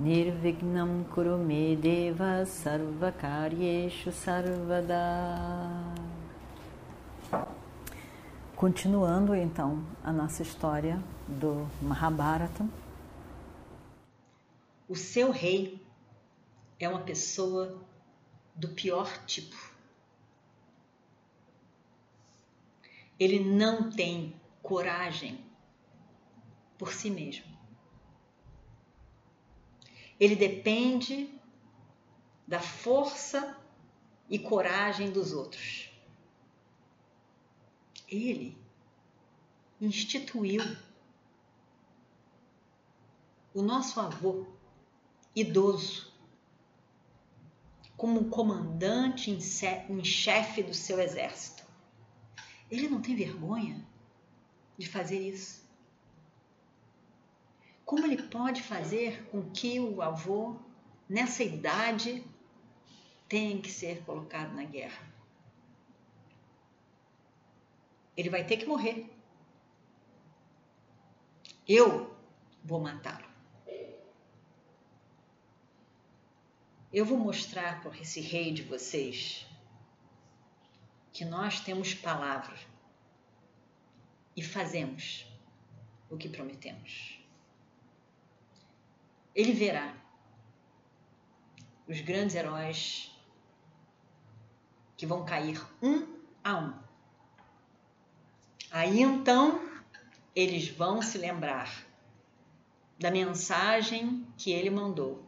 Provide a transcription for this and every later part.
Nirvignam Kurume Deva Sarvakaryeshu Sarvada Continuando então a nossa história do Mahabharata. O seu rei é uma pessoa do pior tipo. Ele não tem coragem por si mesmo. Ele depende da força e coragem dos outros ele instituiu o nosso avô idoso como comandante em chefe do seu exército. Ele não tem vergonha de fazer isso. Como ele pode fazer com que o avô, nessa idade, tenha que ser colocado na guerra? Ele vai ter que morrer. Eu vou matá-lo. Eu vou mostrar para esse rei de vocês que nós temos palavra e fazemos o que prometemos. Ele verá os grandes heróis que vão cair um a um Aí então eles vão se lembrar da mensagem que ele mandou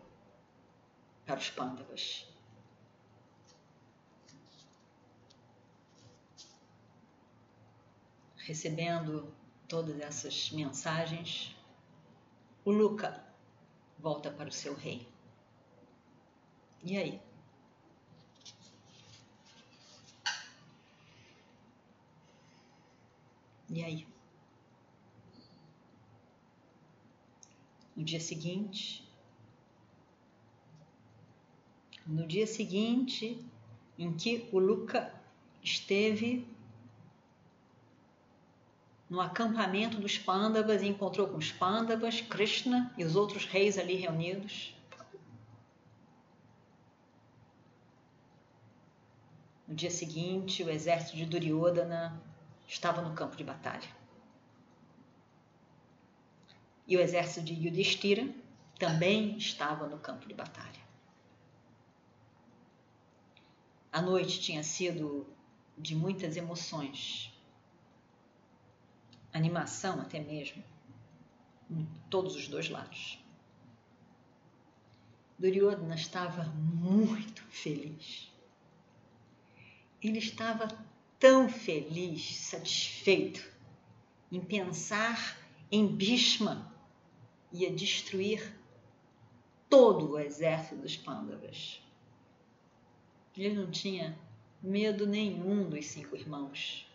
para os pândavas. Recebendo todas essas mensagens, o Luca volta para o seu rei. E aí? E aí? No dia seguinte, no dia seguinte em que o Luca esteve no acampamento dos Pandavas e encontrou com os Pandavas, Krishna e os outros reis ali reunidos. No dia seguinte, o exército de Duryodhana estava no campo de batalha. E o exército de Yudhishthira também estava no campo de batalha. A noite tinha sido de muitas emoções, animação até mesmo, em todos os dois lados. Duryodhana estava muito feliz. Ele estava tão feliz, satisfeito em pensar em Bhishma ia destruir todo o exército dos Pandavas. Ele não tinha medo nenhum dos cinco irmãos.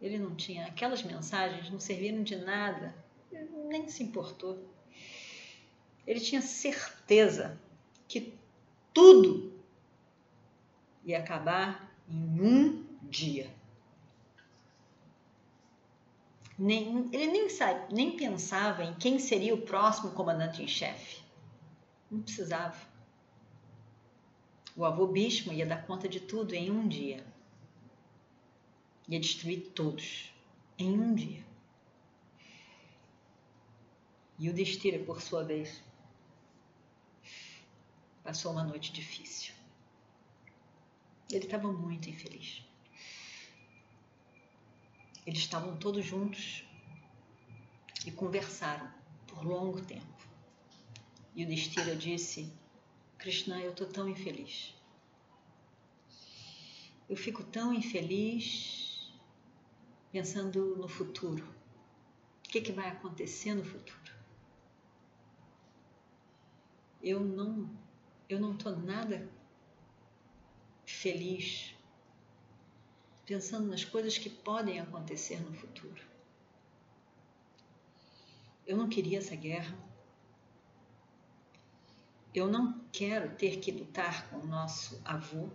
Ele não tinha. Aquelas mensagens não serviram de nada, ele nem se importou. Ele tinha certeza que tudo ia acabar em um dia. Nem, ele nem, sabe, nem pensava em quem seria o próximo comandante em chefe. Não precisava. O avô Bhishma ia dar conta de tudo em um dia. Ia destruir todos em um dia. E o Destira, por sua vez, passou uma noite difícil. Ele estava muito infeliz. Eles estavam todos juntos e conversaram por longo tempo. E o Destira disse: Krishna, eu estou tão infeliz. Eu fico tão infeliz pensando no futuro. O que, que vai acontecer no futuro? Eu não eu não estou nada feliz pensando nas coisas que podem acontecer no futuro. Eu não queria essa guerra. Eu não quero ter que lutar com o nosso avô.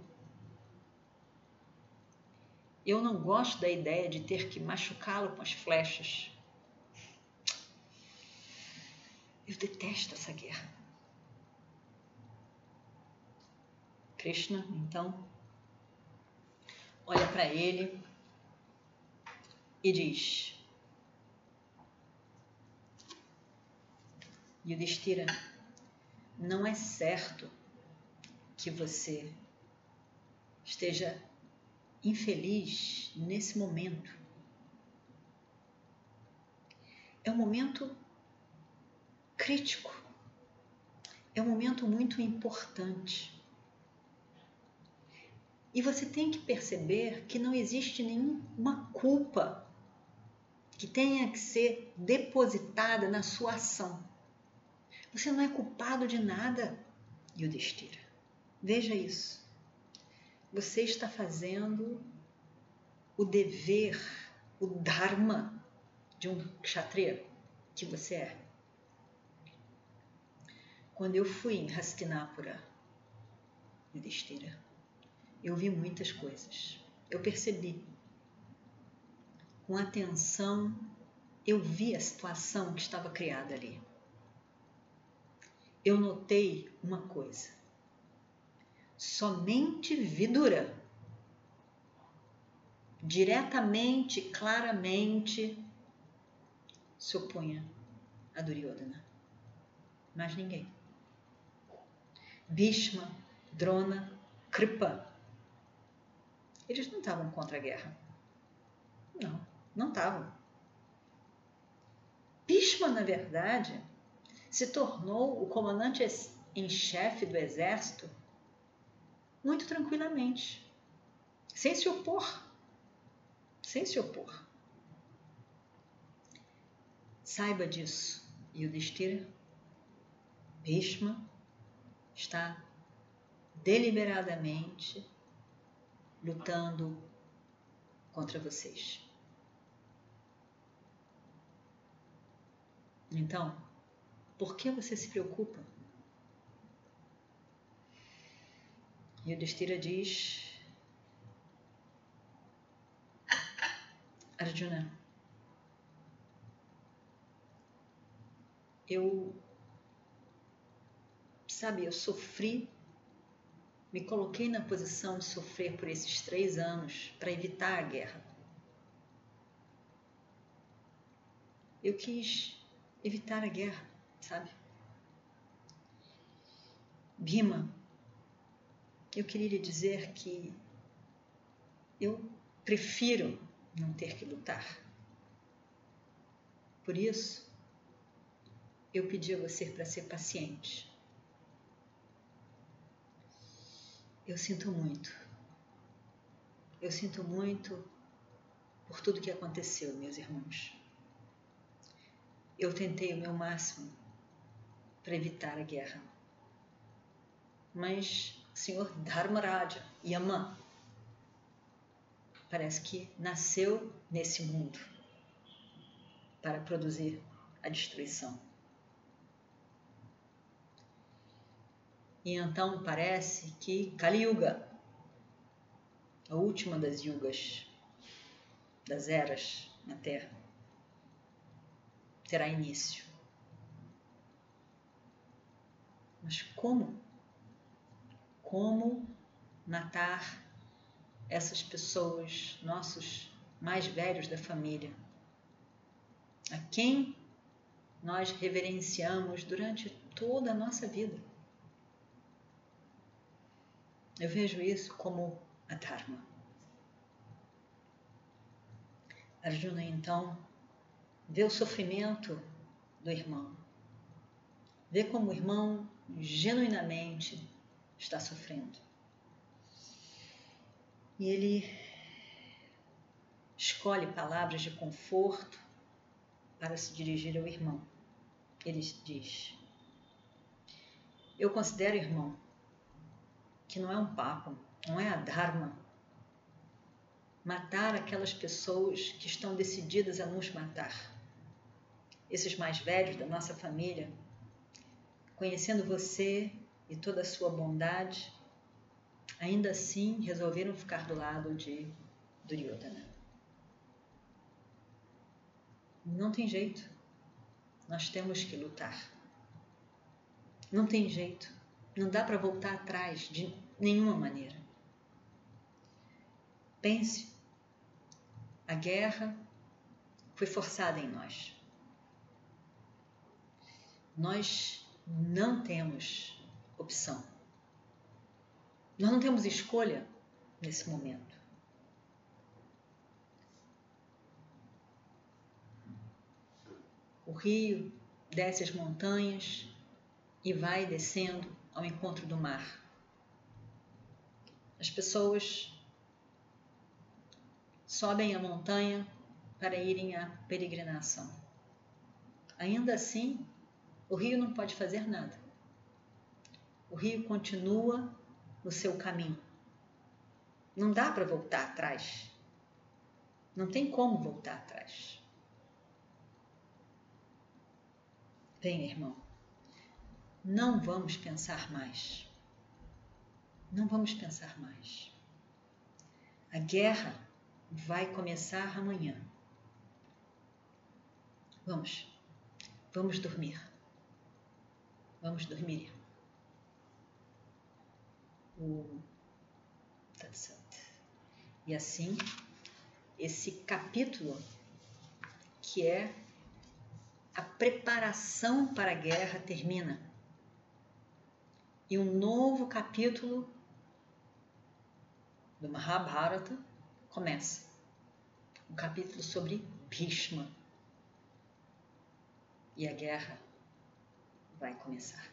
Eu não gosto da ideia de ter que machucá-lo com as flechas. Eu detesto essa guerra. Krishna, então, olha para ele e diz: Yudhishthira, não é certo que você esteja infeliz nesse momento. É um momento crítico, é um momento muito importante. E você tem que perceber que não existe nenhuma culpa que tenha que ser depositada na sua ação. Você não é culpado de nada, Yudhishthira. Veja isso. Você está fazendo o dever, o dharma de um kshatriya que você é. Quando eu fui em Hastinapura, Yudhishthira, eu vi muitas coisas. Eu percebi. Com atenção, eu vi a situação que estava criada ali. Eu notei uma coisa. Somente Vidura, diretamente, claramente, se opunha a Duryodhana. Mas ninguém. Bhishma, Drona, Kripa, eles não estavam contra a guerra. Não, não estavam. Bhishma, na verdade, se tornou o comandante em chefe do exército muito tranquilamente, sem se opor. Sem se opor. Saiba disso, Yudhishthira. Bhishma está deliberadamente lutando contra vocês. Então, por que você se preocupa? E o Destira diz: Arjuna, eu, sabe, eu sofri me coloquei na posição de sofrer por esses três anos para evitar a guerra. Eu quis evitar a guerra, sabe? Bima, eu queria lhe dizer que eu prefiro não ter que lutar. Por isso, eu pedi a você para ser paciente. Eu sinto muito. Eu sinto muito por tudo que aconteceu, meus irmãos. Eu tentei o meu máximo para evitar a guerra. Mas senhor Dharmaraja, Yama, parece que nasceu nesse mundo para produzir a destruição. E então parece que Kali Yuga, a última das yugas, das eras na Terra, terá início. Mas como? Como matar essas pessoas, nossos mais velhos da família, a quem nós reverenciamos durante toda a nossa vida? Eu vejo isso como a Dharma. Arjuna então vê o sofrimento do irmão, vê como o irmão genuinamente está sofrendo. E ele escolhe palavras de conforto para se dirigir ao irmão. Ele diz: Eu considero, irmão, que não é um papo, não é a Dharma. Matar aquelas pessoas que estão decididas a nos matar. Esses mais velhos da nossa família, conhecendo você e toda a sua bondade, ainda assim resolveram ficar do lado de Duryodhana. Não tem jeito. Nós temos que lutar. Não tem jeito. Não dá para voltar atrás de nenhuma maneira. Pense, a guerra foi forçada em nós. Nós não temos opção. Nós não temos escolha nesse momento. O rio desce as montanhas e vai descendo ao encontro do mar. As pessoas sobem a montanha para irem à peregrinação. Ainda assim, o rio não pode fazer nada. O rio continua no seu caminho. Não dá para voltar atrás. Não tem como voltar atrás. Bem, irmão, não vamos pensar mais. Não vamos pensar mais. A guerra vai começar amanhã. Vamos, vamos dormir. Vamos dormir. O Tatsat. E assim, esse capítulo que é a preparação para a guerra termina. E um novo capítulo do Mahabharata começa. Um capítulo sobre Bhishma. E a guerra vai começar.